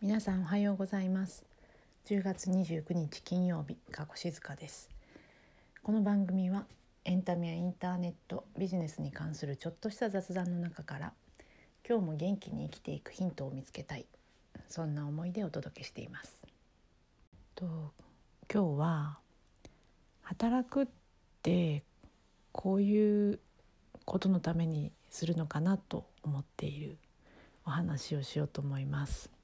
皆さんおはようございます。10月29日金曜日加古静香です。この番組はエンタメやインターネットビジネスに関するちょっとした雑談の中から今日も元気に生きていくヒントを見つけたいそんな思いでお届けしています。と今日は働くってこういうことのためにするのかなと思っているお話をしようと思います。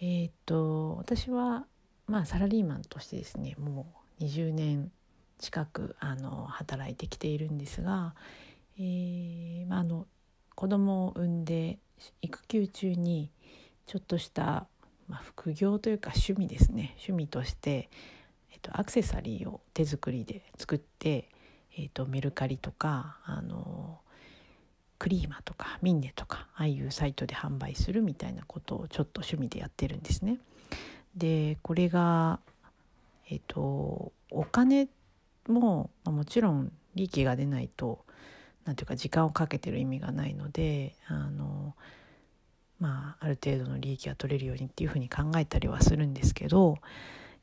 えー、っと私はまあサラリーマンとしてですねもう20年近くあの働いてきているんですが、えーまあ、あの子供を産んで育休中にちょっとした、まあ、副業というか趣味ですね。趣味として、えっと、アクセサリーを手作りで作って、えっと、メルカリとかあのクリーマとかミンネとかああいうサイトで販売するみたいなことをちょっと趣味でやってるんですね。でこれがえっとお金も、まあ、もちろん利益が出ないと何ていうか時間をかけてる意味がないのであのまあある程度の利益が取れるようにっていうふうに考えたりはするんですけど、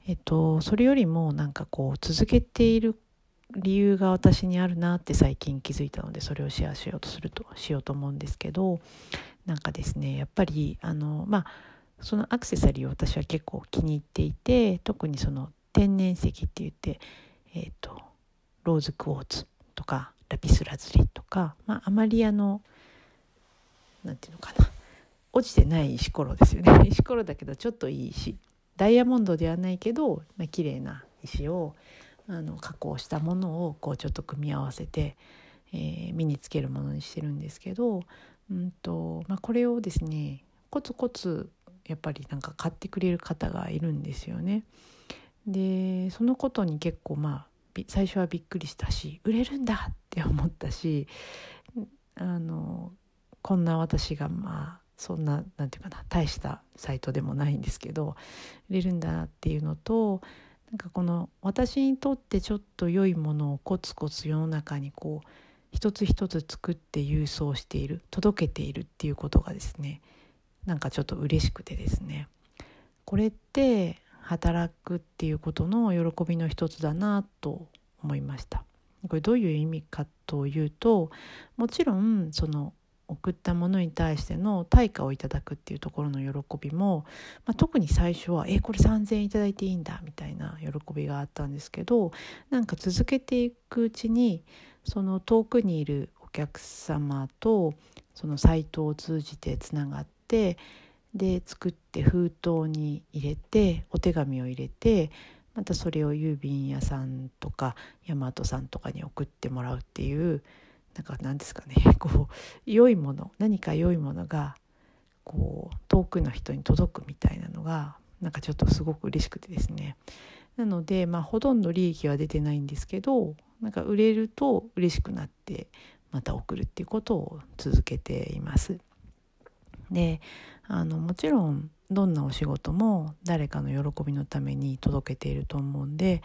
えっと、それよりもなんかこう続けている理由が私にあるなって最近気づいたのでそれをシェアしようとするとしようと思うんですけどなんかですねやっぱりあのまあそのアクセサリーを私は結構気に入っていて特にその天然石って言ってえっ、ー、とローズクォーツとかラピスラズリとか、まあ、あまりあのなんていうのかな落ちてない石ころですよね。石ころだけどちょっといい石。ダイヤモンドではないけど、まあ綺麗な石をあの加工したものをこうちょっと組み合わせて、えー、身につけるものにしてるんですけど、うんとまあ、これをですねコツコツやっぱりなんか買ってくれる方がいるんですよね。でそのことに結構まあ最初はびっくりしたし売れるんだって思ったしあのこんな私がまあそんな何て言うかな大したサイトでもないんですけど売れるんだっていうのとなんかこの私にとってちょっと良いものをコツコツ世の中にこう一つ一つ作って郵送している届けているっていうことがですねなんかちょっと嬉しくてですね。これって働くっていうことの喜びの一つだなと思いました。これどういう意味かというともちろんその送ったものに対しての対価をいただくっていうところの喜びも、まあ、特に最初は「えこれ3,000円いただいていいんだ」みたいな喜びがあったんですけどなんか続けていくうちにその遠くにいるお客様とそのサイトを通じてつながってで作って封筒に入れてお手紙を入れてまたそれを郵便屋さんとか大和さんとかに送ってもらうっていうなんか何ですかね こう良いもの何か良いものがこう遠くの人に届くみたいなのがなんかちょっとすごく嬉しくてですねなのでまあほとんど利益は出てないんですけどなんか売れると嬉しくなってまた送るっていうことを続けています。であのもちろんどんなお仕事も誰かの喜びのために届けていると思うんで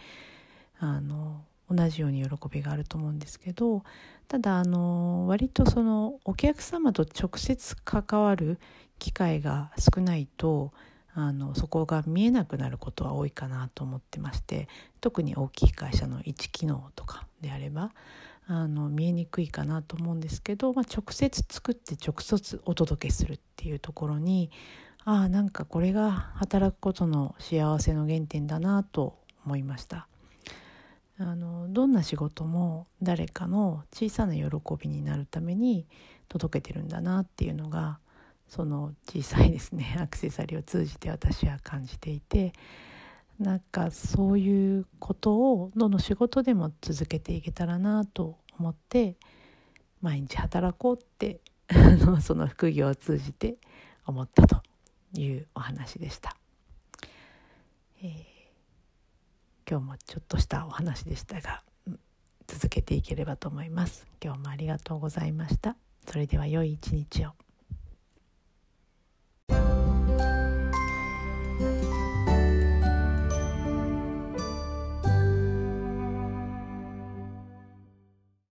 あの同じように喜びがあると思うんですけどただあの割とそのお客様と直接関わる機会が少ないとあのそこが見えなくなることは多いかなと思ってまして特に大きい会社の一機能とかであればあの見えにくいかなと思うんですけど、まあ、直接作って直接お届けするっていうところにああなんかこれが働くことの幸せの原点だなと思いました。あのどんな仕事も誰かの小さな喜びになるために届けてるんだなっていうのがその小さいですね アクセサリーを通じて私は感じていてなんかそういうことをどの仕事でも続けていけたらなと思って毎日働こうって その副業を通じて思ったというお話でした。えー今日もちょっとしたお話でしたが続けていければと思います。今日もありがとうございました。それでは良い一日を。